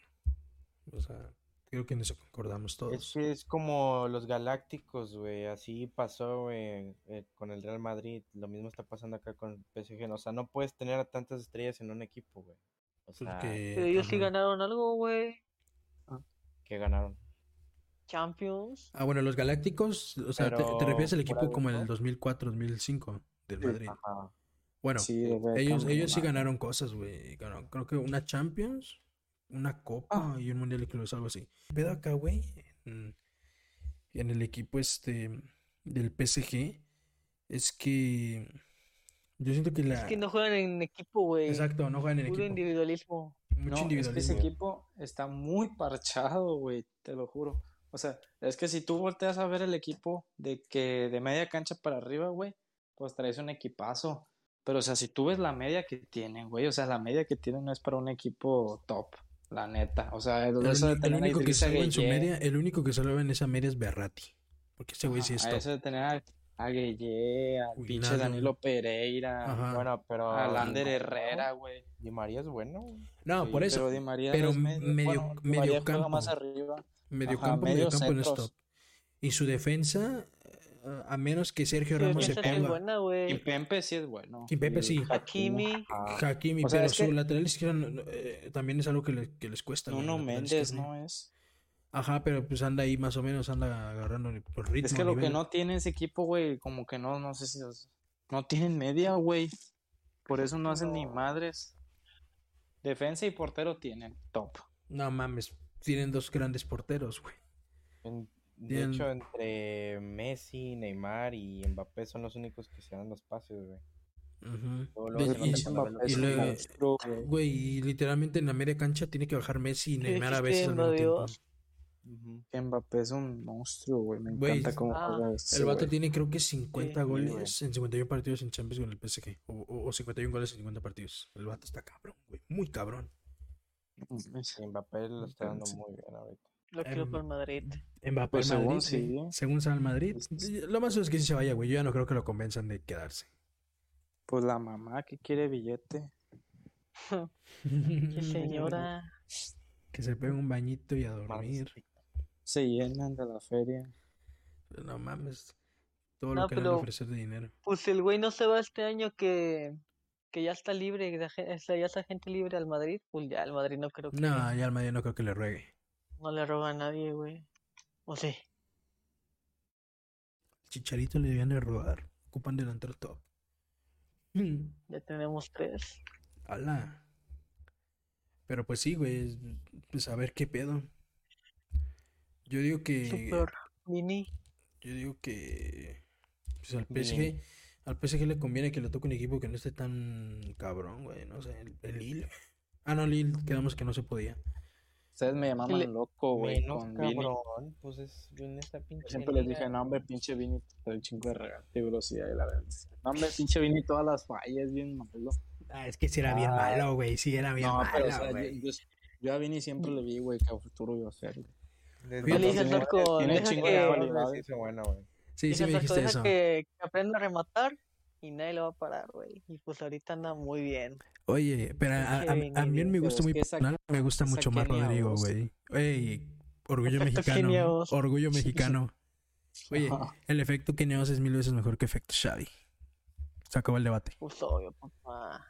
O sea, creo que en eso concordamos Es todos. que es como los Galácticos, güey. Así pasó, güey, eh, con el Real Madrid. Lo mismo está pasando acá con el PSG. O sea, no puedes tener a tantas estrellas en un equipo, güey. O sea, Porque, Pero ellos sí ganaron algo, güey. que ganaron. Champions. Ah, bueno, los Galácticos, o sea, te, refieres al equipo como en el eso. 2004-2005 del Sí. Madrid. Ajá. Bueno, Sí, ellos, ellos sí ganaron cosas, güey. Creo que una Champions, una Copa Ah. y un Mundial de Clubes, algo así. Pero acá, güey, en, en el equipo este del PSG, es que yo siento que la... Es que no juegan en equipo, güey. Exacto, no juegan en Puro equipo. individualismo. Mucho No, es que ese individualismo. equipo está muy parchado, güey, te lo juro. O sea, es que si tú volteas a ver el equipo de que de media cancha para arriba, güey, pues traes un equipazo. Pero, o sea, si tú ves la media que tienen, güey, o sea, la media que tienen no es para un equipo top, la neta. O sea, el, El, eso de el tener a único que salva en su media, el único que salva en esa media es Berratti. Porque ese güey sí es top. eso de tener a, a Gueye, al Uy, pinche nada, Danilo. Pereira, Ajá. Bueno, pero. a Lander Di María, Herrera, güey. Di María es bueno. No, Sí, por eso. Pero Di María pero es medio, medio- bueno, Di medio campo. más arriba. Medio Ajá, campo, medio medios campo no es top. Y su defensa, a menos que Sergio Ramos se sí es ponga. buena, sí es bueno. Kimpembe sí. Hakimi. Hakimi, O sea, pero es su que- lateral izquierdo eh, también es algo que, le- que les cuesta. Nuno Méndez no es. Ajá, pero pues anda ahí más o menos, anda agarrando por ritmo. Es que lo que no tiene ese equipo, güey, como que no, no sé si los- no tienen media, güey. Por eso no hacen ni madres. Defensa y portero tienen top. No mames, tienen dos grandes porteros, güey. En- de Bien. hecho, entre Messi, Neymar y Mbappé son los únicos que se dan los pases, güey. Güey. Y literalmente en la media cancha tiene que bajar Messi y ¿Qué Neymar a veces al mismo tiempo. Ujú. Mbappé es un monstruo, güey. Me Güey, encanta cómo ah, juega ese, El vato tiene creo que 50 Sí, goles güey. en 51 partidos en Champions con el PSG. O, o- o 51 goles en 50 partidos. El vato está cabrón, güey. Muy cabrón. Y Mbappé lo está dando Sí. muy bien ahorita. Lo quiero Em, por Madrid. Mbappé Pues al según Madrid, sí. Según sale al Madrid. Pues- Lo más es que sí se vaya, güey. Yo ya no creo que lo convenzan de quedarse. Pues la mamá que quiere billete. Sí, señora. Que se pegue un bañito y a dormir. Se llenan de la feria. No mames. Todo No, lo que le pero- ofrecer de dinero. Pues el güey no se va este año que, que ya está libre, que deje- o sea, ya está gente libre al Madrid. Pues ya el Madrid no creo que No, ya al Madrid no creo que le ruegue. No le roba a nadie, güey. O sí. Chicharito le debían de robar. Ocupan delantero top. Ya tenemos tres. ala. Pero pues sí, güey. Pues a ver qué pedo. Yo digo que. Super mini. Yo digo que. Pues al. PSG. Al PSG le conviene que le toque un equipo que no esté tan cabrón, güey. No sé, el, el Lille. Ah, no, Lille, quedamos que no se podía. Ustedes me llamaban le- loco, güey, Menos con Vini. cabrón, pues es viene esta pinche. Yo siempre les dije, no, hombre, pinche Vini, te doy chingo de regate y velocidad y la verdad. No, hombre, pinche Vini, todas las fallas, bien malo. Ah, es que sí era bien Ah. malo, güey. Sí era bien No, malo, pero, o sea, yo, güey. yo, yo a Vini siempre le vi, güey, que a futuro iba a ser, Yo le dije tiene chingo que- de güey. Sí, sí me dijiste eso. Que, que aprenda a rematar y nadie lo va a parar, güey. Y pues ahorita anda muy bien. Oye, pero a, a- a mí en mi gusto muy personal me gusta mucho más Rodrigo, güey. Ey, orgullo Efecto mexicano. Orgullo mexicano. Oye, el efecto Kenios es mil veces mejor que efecto Xavi. Se acabó el debate. Pues obvio, papá.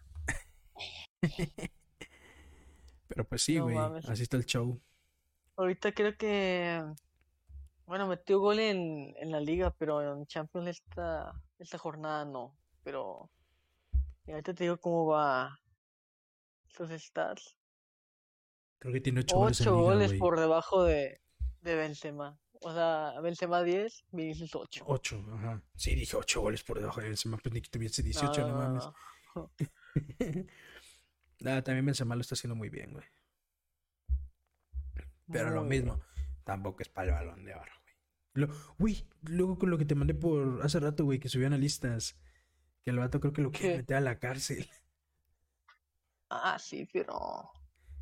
Pero pues sí, güey. así está el show. Ahorita creo que. Bueno, metió gol en, en la liga, pero en Champions esta, esta jornada no. Pero. y ahorita te digo cómo va sus stats. Creo que tiene ocho goles en Ocho liga, goles güey. por debajo de, de Benzema. O sea, Benzema 10, Vinicius 8. Ocho, ajá. Sí, dije ocho goles por debajo de Benzema. Pues ni que tuviese 18, no, mames. Nada, también Benzema lo está haciendo muy bien, güey. Pero lo Muy mismo, tampoco es para el balón de oro. Lo, güey, luego con lo que te mandé por hace rato, güey, que subió analistas, que el vato creo que lo quiere ¿Qué? meter a la cárcel. Ah, sí, pero.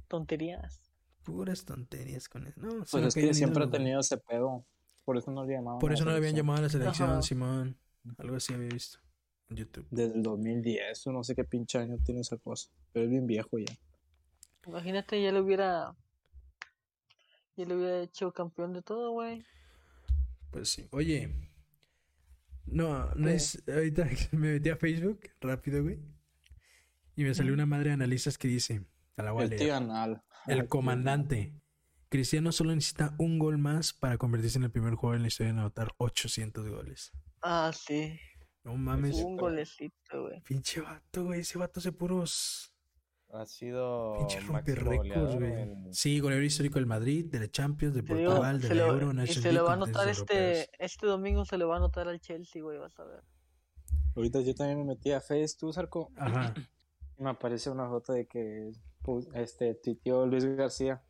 Tonterías. Puras tonterías con eso. No, Pues es que que siempre ha tenido ese pedo. Por eso no le llamaban. Por a eso no le habían llamado a la selección, Ajá. Simón. Algo así había visto en YouTube. Desde el 2010, o no sé qué pinche año tiene esa cosa. Pero es bien viejo ya. Imagínate, ya lo hubiera. Ya lo hubiera hecho campeón de todo, güey. Pues sí. Oye. No, no ¿Qué? es. Ahorita me metí a Facebook rápido, güey. Y me salió una madre de analistas que dice. Te la a El anal. El comandante. Cristiano solo necesita un gol más para convertirse en el primer jugador en la historia en anotar 800 goles. Ah, sí. No mames. Un golecito, güey. Pinche vato, güey. Ese vato hace puros. Ha sido Pinche romperrécords, güey. en- Sí, goleador histórico del Madrid, de la Champions, de Portugal, de se la lo- Euro, y Nations se lo va a anotar este, este domingo, se lo va a anotar al Chelsea, güey, vas a ver. Ahorita yo también me metí a Face, tú, Sarco. Ajá. Y me aparece una foto de que pu- este tuiteó Luis García.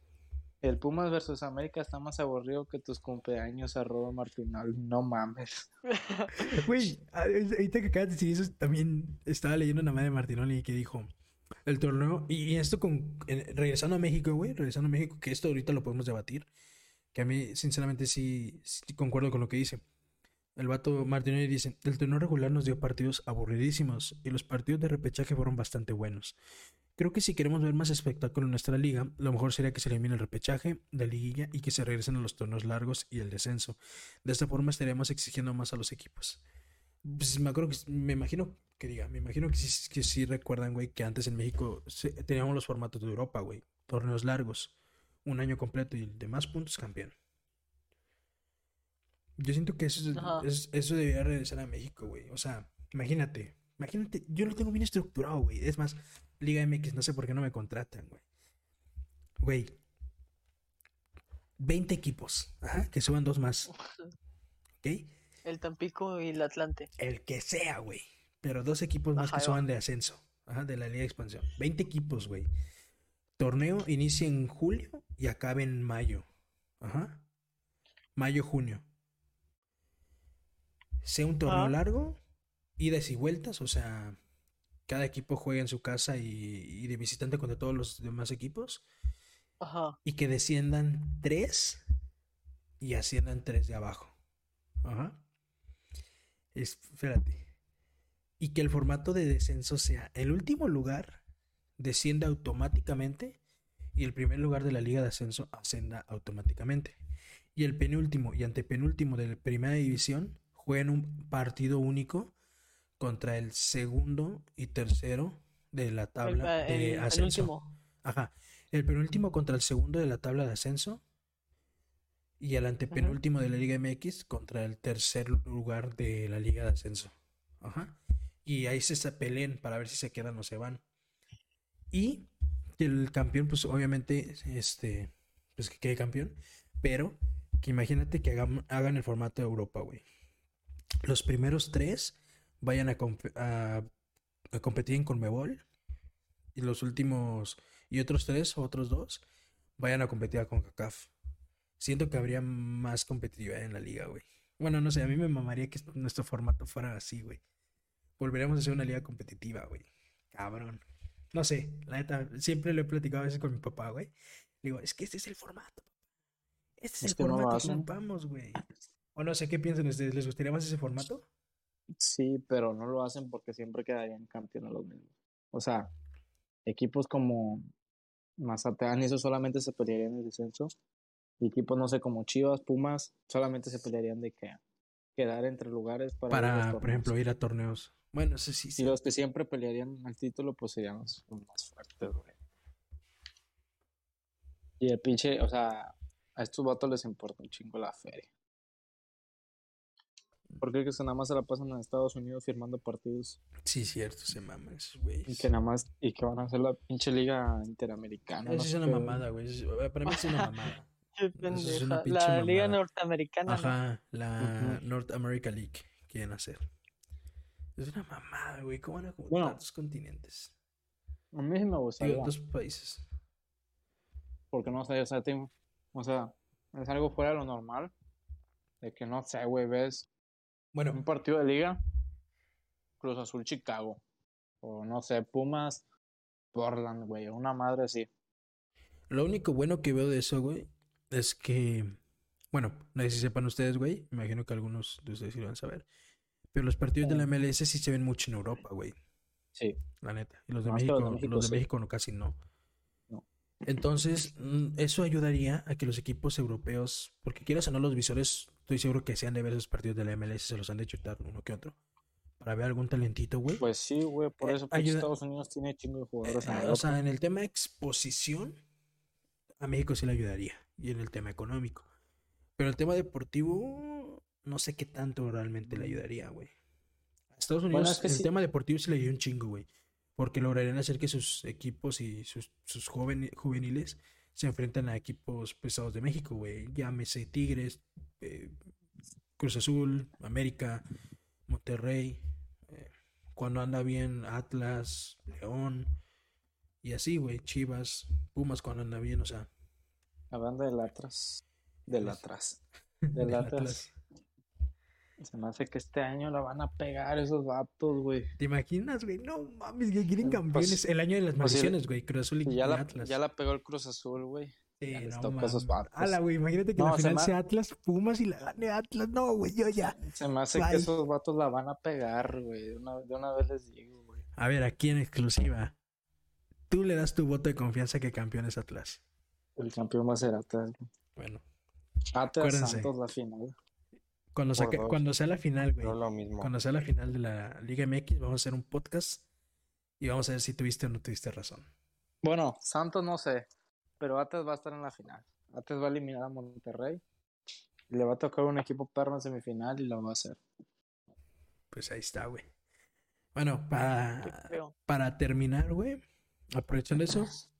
El Pumas versus América está más aburrido que tus cumpleaños, arroba Martinal. No mames. Güey, a- ahorita que acabas de decir eso, también estaba leyendo una madre de Martinoli que dijo el torneo, y esto con regresando a México, güey, regresando a México, que esto ahorita lo podemos debatir, que a mí sinceramente sí, concuerdo con lo que dice. El vato Martinoli dice, el torneo regular nos dio partidos aburridísimos y los partidos de repechaje fueron bastante buenos. Creo que si queremos ver más espectáculo en nuestra liga, lo mejor sería que se elimine el repechaje, la liguilla y que se regresen a los torneos largos y el descenso. De esta forma estaríamos exigiendo más a los equipos. Pues me acuerdo que, me imagino que diga, me imagino que sí, que sí recuerdan, güey, que antes en México se- teníamos los formatos de Europa, güey. Torneos largos, un año completo y el de más puntos campeón. Yo siento que eso, es- eso debería regresar a México, güey. O sea, imagínate, imagínate, yo lo tengo bien estructurado, güey. Es más, Liga MX, no sé por qué no me contratan, güey. Güey. 20 equipos, ajá, que suban dos más, ¿ok? El Tampico y el Atlante. El que sea, güey. Pero dos equipos más Ajá, que suban de ascenso. Ajá, de la Liga de Expansión. 20 equipos, güey. Torneo inicia en julio y acaba en mayo. Ajá. Mayo, junio. Sea un torneo Ah. largo, idas y vueltas, o sea, cada equipo juega en su casa y, y de visitante contra todos los demás equipos. Ajá. Y que desciendan tres y asciendan tres de abajo. Ajá. Es- espérate. Y que el formato de descenso sea el último lugar descienda automáticamente y el primer lugar de la liga de ascenso ascenda automáticamente. Y el penúltimo y antepenúltimo de la primera división jueguen un partido único contra el segundo y tercero de la El, tabla el- de el ascenso. último. Ajá. El penúltimo contra el segundo de la tabla de ascenso. Y el antepenúltimo de la Liga MX contra el tercer lugar de la Liga de Ascenso. Ajá. Y ahí se se peleen para ver si se quedan o se van. Y el campeón, pues obviamente, este, pues que quede campeón. Pero que imagínate que hagan, hagan el formato de Europa, güey. Los primeros tres vayan a, comp- a, a competir en Conmebol. Y los últimos y otros tres, otros dos, vayan a competir a CONCACAF. Siento que habría más competitividad en la liga, güey. Bueno, no sé, a mí me mamaría que nuestro formato fuera así, güey. Volveríamos a ser una liga competitiva, güey. Cabrón. No sé, la neta, siempre lo he platicado a veces con mi papá, güey. Digo, es que este es el formato. Este es, Es el formato que ocupamos, güey. O no sé, ¿qué piensan ustedes? ¿Les gustaría más ese formato? Sí, pero no lo hacen porque siempre quedarían campeones los mismos. O sea, equipos como Mazatlán y eso solamente se pelearían en el descenso. Y equipos, no sé, como Chivas, Pumas, solamente se pelearían de que quedar entre lugares para, Para, por ejemplo, ir a torneos. Bueno, sí, sí, Y sí. los que siempre pelearían el título, pues serían los, más fuertes, güey. Y el pinche, o sea, a estos vatos les importa un chingo la feria. Porque que se nada más se la pasan en Estados Unidos firmando partidos Sí, cierto, se maman esos güeyes. y que nada más, y que van a hacer la pinche liga interamericana. Eso no es una qué, mamada, güey. Es- Para mí es una mamada. Qué es una La Liga. Norteamericana. ¿no? Ajá, la. North America League quieren hacer. Es una mamada, güey. ¿Cómo van a juntar Bueno, tantos continentes? A mí sí me gustaría, Digo, dos países. porque no sé, o sea, o sea, es algo fuera de lo normal. De que no sé, güey, ves Bueno, un partido de liga, Cruz Azul Chicago, o no sé, Pumas Portland, güey, una madre así. lo único bueno que veo de eso, güey, es que, bueno, no sé si sepan ustedes, güey. Me imagino que algunos de ustedes sí lo van a saber. Pero los partidos de la MLS sí se ven mucho en Europa, güey. Sí. La neta. Y los de México, los de México, los de sí. México no, casi no. No. Entonces, mm, eso ayudaría a que los equipos europeos, porque quieras o no, los visores, estoy seguro que se han de ver esos partidos de la MLS, se los han de chutar uno que otro. Para ver algún talentito, güey. Pues sí, güey, por Eh, eso ayuda- Estados Unidos tiene chingo de jugadores en Eh, o sea, en el tema exposición, a México sí le ayudaría. Y en el tema económico. Pero el tema deportivo, no sé qué tanto realmente le ayudaría, güey. A Estados Bueno, Unidos, es que el sí. tema deportivo sí le ayudó un chingo, güey. Porque lograrían hacer que sus equipos y sus, sus joven- juveniles se enfrenten a equipos pesados de México, güey. Llámese Tigres, eh, Cruz Azul, América, Monterrey. eh, cuando anda bien Atlas, León. Y así, güey. Chivas, Pumas cuando anda bien, o sea. Hablando del Atlas. Del Atlas. Del Atlas. Se me hace que este año la van a pegar esos vatos, güey. ¿Te imaginas, güey? No mames, que quieren Pues- campeones. el año de las pues maldiciones, güey. Cruz Azul y, Y ya la, Atlas. ya la pegó el Cruz Azul, güey. Sí, ya les no toca esos vatos. Ala, güey, imagínate que No, la final me- sea Atlas, Pumas y la gane Atlas. No, güey, yo ya. Se me hace Bye. que esos vatos la van a pegar, güey. De una, de una vez les digo, güey. A ver, aquí en exclusiva. Tú le das tu voto de confianza que campeón es Atlas. El campeón va a ser Atlas. Bueno, Atlas Acuérdense. Santos la final. cuando, saque- cuando sea la final, güey. No lo mismo. Cuando sea la final de la Liga MX, vamos a hacer un podcast y vamos a ver si tuviste o no tuviste razón. Bueno, Santos no sé. Pero Atlas va a estar en la final. Atlas va a eliminar a Monterrey. Y le va a tocar un equipo perro en semifinal y lo va a hacer. Pues ahí está, güey. Bueno, para, para terminar, güey, aprovechando eso,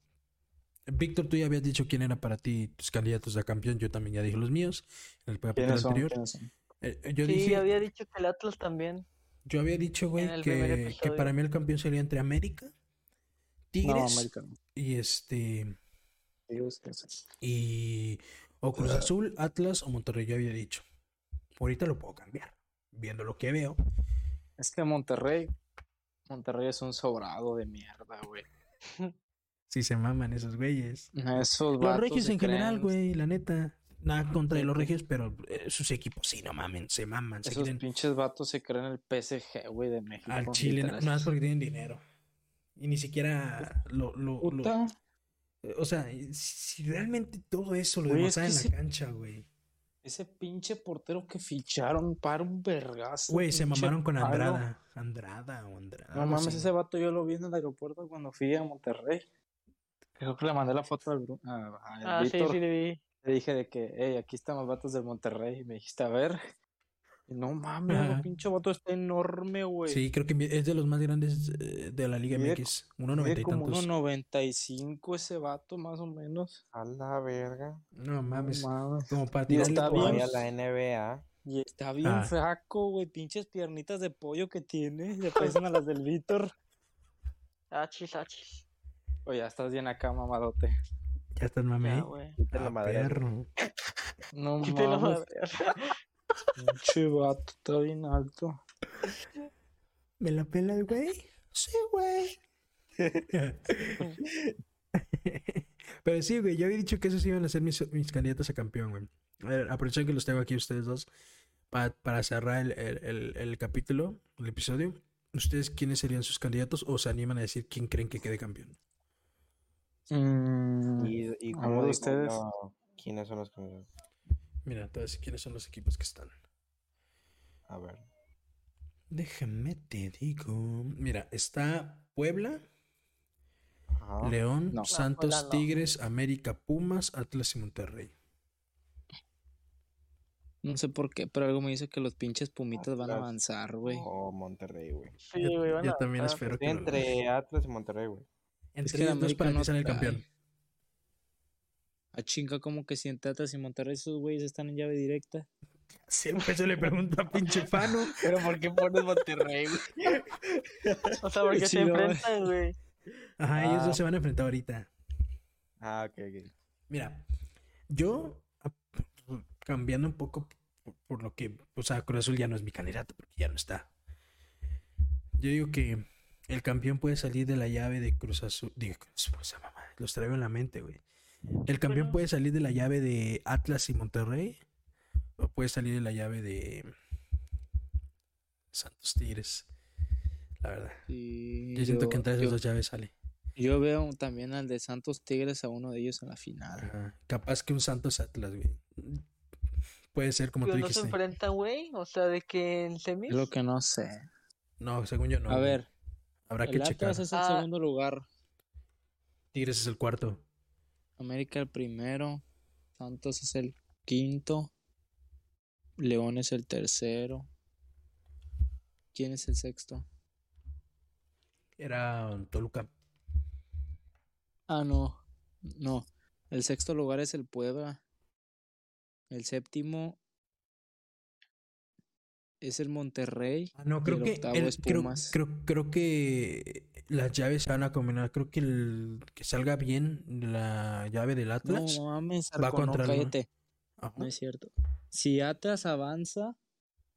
Víctor, tú ya habías dicho quién era para ti tus candidatos a campeón. Yo también ya dije los míos en el capítulo ¿Quiénes son? anterior. ¿Quiénes son? Eh, yo sí, dije, había dicho que el Atlas también. yo había dicho, güey, que, para mí el campeón sería entre América, No, Tigres América no. y este sí. y o Cruz Azul, Atlas o Monterrey. Yo había dicho. Ahorita lo puedo cambiar, viendo lo que veo. Es que Monterrey. Monterrey es un sobrado de mierda, güey. Si se maman esos güeyes. Esos Los regios se en general, creen- güey, la neta. Nada contra los regios, pero eh, sus equipos sí, no mamen, se maman, se Esos quieren pinches vatos se creen el PSG, güey, de México. al Chile, no- nada más porque tienen dinero. Y ni siquiera lo, lo, lo- Puta. o sea, si realmente todo eso lo Güey, es en la cancha, güey. Ese pinche portero que ficharon para un vergazo. Güey, se mamaron con palo. Andrada. Andrada o Andrada. No mames, ese vato yo lo vi en el aeropuerto cuando fui a Monterrey. Creo que le mandé la foto al Bru- a, a Ah, sí, Víctor. sí, le vi. Le dije de que, hey, aquí están los vatos de Monterrey. Y me dijiste, a ver. Y no mames, el pinche vato está enorme, güey. Sí, creo que es de los más grandes eh, de la Liga Mide- MX. 1.90 Mide y como tantos. 1.95 ese vato, más o menos. A la verga. No No mames. mames. Como para a la NBA. Y está bien Ah. flaco, güey. Pinches piernitas de pollo que tiene. Le parecen a las del Víctor. Achis, achis. Oye, ya estás bien acá, mamadote. Ya estás mame. Quita la perro. No Quítelo, mames, madre. pinche vato, está bien alto. ¿Me la pela el güey? Sí, güey. Pero sí, güey, yo había dicho que esos iban a ser mis, mis candidatos a campeón, güey. A ver, aprovechando que los tengo aquí ustedes dos, pa- para cerrar el, el- el- el capítulo, el episodio, ¿ustedes quiénes serían sus candidatos o se animan a decir quién creen que quede campeón? Mm, Y, ver, digo ustedes. ¿quiénes son los candidatos? Mira, te voy a decir quiénes son los equipos que están. A ver. Déjame te digo. Mira, está Puebla, Ajá. León, No. Santos, no. Tigres, América, Pumas, Atlas y Monterrey. no sé por qué, pero algo me dice que los pinches pumitas van a avanzar, güey. O Monterrey, güey. Sí, Yo- güey, van yo también espero que lo entre Atlas y Monterrey, güey. Entre que dos América para no sale el campeón. A chinga, como que si en Tatas y Monterrey esos güeyes están en llave directa. Siempre se le pregunta a pinche Fano. Pero ¿por qué pones Monterrey, güey? O sea, porque Sí, se enfrentan, güey. Ajá, ellos Ah. dos se van a enfrentar ahorita. Ah, ok, ok. Mira, yo a- cambiando un poco por, por lo que, o sea, Cruz Azul ya no es mi candidato porque ya no está. Yo digo que el campeón puede salir de la llave de Cruz Azul. Digo, Cruz Azul, esa mamá, los traigo en la mente, güey. El campeón Bueno. puede salir de la llave de Atlas y Monterrey o puede salir de la llave de Santos Tigres. La verdad. Yo siento que entre esas yo- dos llaves sale. yo veo también al de Santos Tigres a uno de ellos en la final. Ajá. Capaz que un Santos Atlas, güey. Puede ser como tú Pero no se dijiste. enfrentan, güey. O sea, de que en semis. Lo que no sé. No, según yo no. a güey. ver, Habrá que checar. Atlas es el Ah. segundo lugar. Tigres es el cuarto. América el primero. Santos es el quinto. León es el tercero. ¿Quién es el sexto? Era Toluca. Ah, no. No. El sexto lugar es el Puebla. El séptimo es el Monterrey. Ah, no, Y creo el que. octavo el- es creo, Pumas. creo, creo que las llaves se van a combinar. Creo que el que salga bien la llave del No Atlas. mames, va Arco, no, contra el-. No es cierto. Si Atlas avanza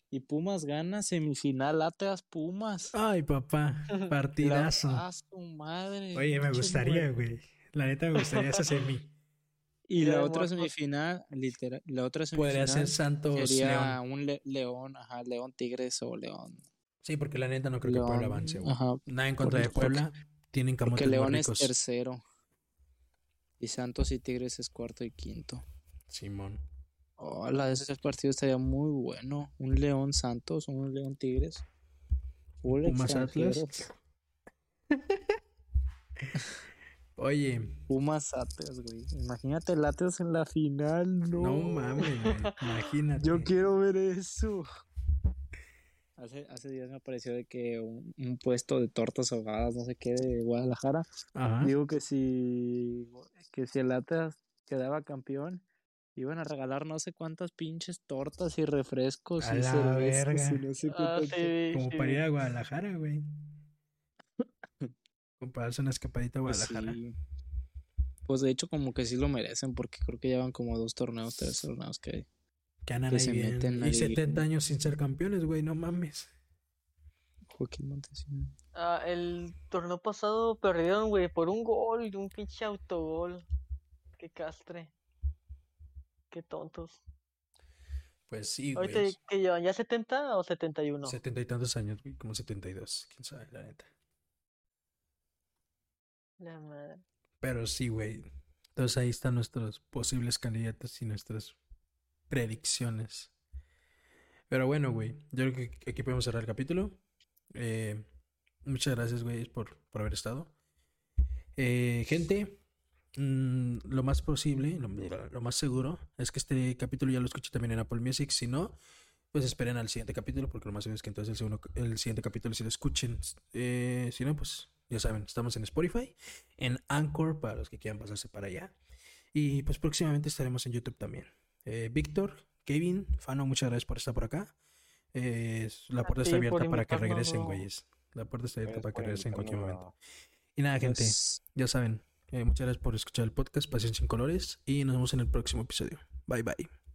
y Pumas gana, semifinal Atlas Pumas. Ay, papá. La- Partidazo. ¡Ah, su madre! Oye, me gustaría, güey. La neta me gustaría esa semi. Y la de otra semifinal, literal, la otra Podría ser semifinal Santos sería León. un le- León, ajá, León Tigres o León. Sí, porque la neta no creo que León, Puebla avance. Ajá, Nada en contra de porque- Puebla. Tienen porque camotes muy León es tercero. Y Santos y Tigres es cuarto y quinto. Simón. Hola, ese partido estaría muy bueno. Un León Santos, un León Tigres. Full Pumas Atlas. Oye, Pumas Atlas, güey. Imagínate el Atlas en la final, no. no mames, güey. Imagínate. Yo quiero ver eso. Hace, hace días me apareció de que un, un puesto de tortas ahogadas, no sé qué, de Guadalajara. Ajá. Digo que si, que si el Atlas quedaba campeón, iban a regalar no sé cuántas pinches tortas y refrescos A y la cervezas verga. y no sé qué Ah, sí, Como sí. para ir a Guadalajara, güey. Como para darse una escapadita a Pues Guadalajara. sí. Pues de hecho como que sí lo merecen porque creo que llevan como dos torneos, tres torneos que Que andan que ahí se bien. meten Y ahí. 70 años sin ser campeones, güey. No mames. Joaquín Montesinos. Ah, el torneo pasado perdieron, güey, por un gol, un pinche autogol. Qué castre. Qué tontos. Pues sí, Ahorita, güey. ¿qué llevan? ¿Ya 70 o 71? Setenta y tantos años, güey. Como 72. Quién sabe, la neta. La madre. Pero sí, güey. Entonces ahí están nuestros posibles candidatos y nuestras predicciones. Pero bueno, güey. Yo creo que aquí podemos cerrar el capítulo. Eh, muchas gracias, güey, por, por haber estado. Eh, gente, mm, lo más posible, lo, más seguro, es que este capítulo ya lo escuché también en Apple Music. Si no, pues esperen al siguiente capítulo, porque lo más seguro es que entonces el, segundo, el siguiente capítulo sí lo escuchen. Eh, si no, pues ya saben, estamos en Spotify, en Anchor para los que quieran pasarse para allá. Y pues próximamente estaremos en YouTube también. Eh, Víctor, Kevin, Fano, muchas gracias por estar por acá. Eh, la puerta está abierta para que regresen, güeyes. La puerta está abierta para que regresen en cualquier momento. Y nada, gente, ya saben, Eh, muchas gracias por escuchar el podcast Pasión sin Colores y nos vemos en el próximo episodio. Bye bye.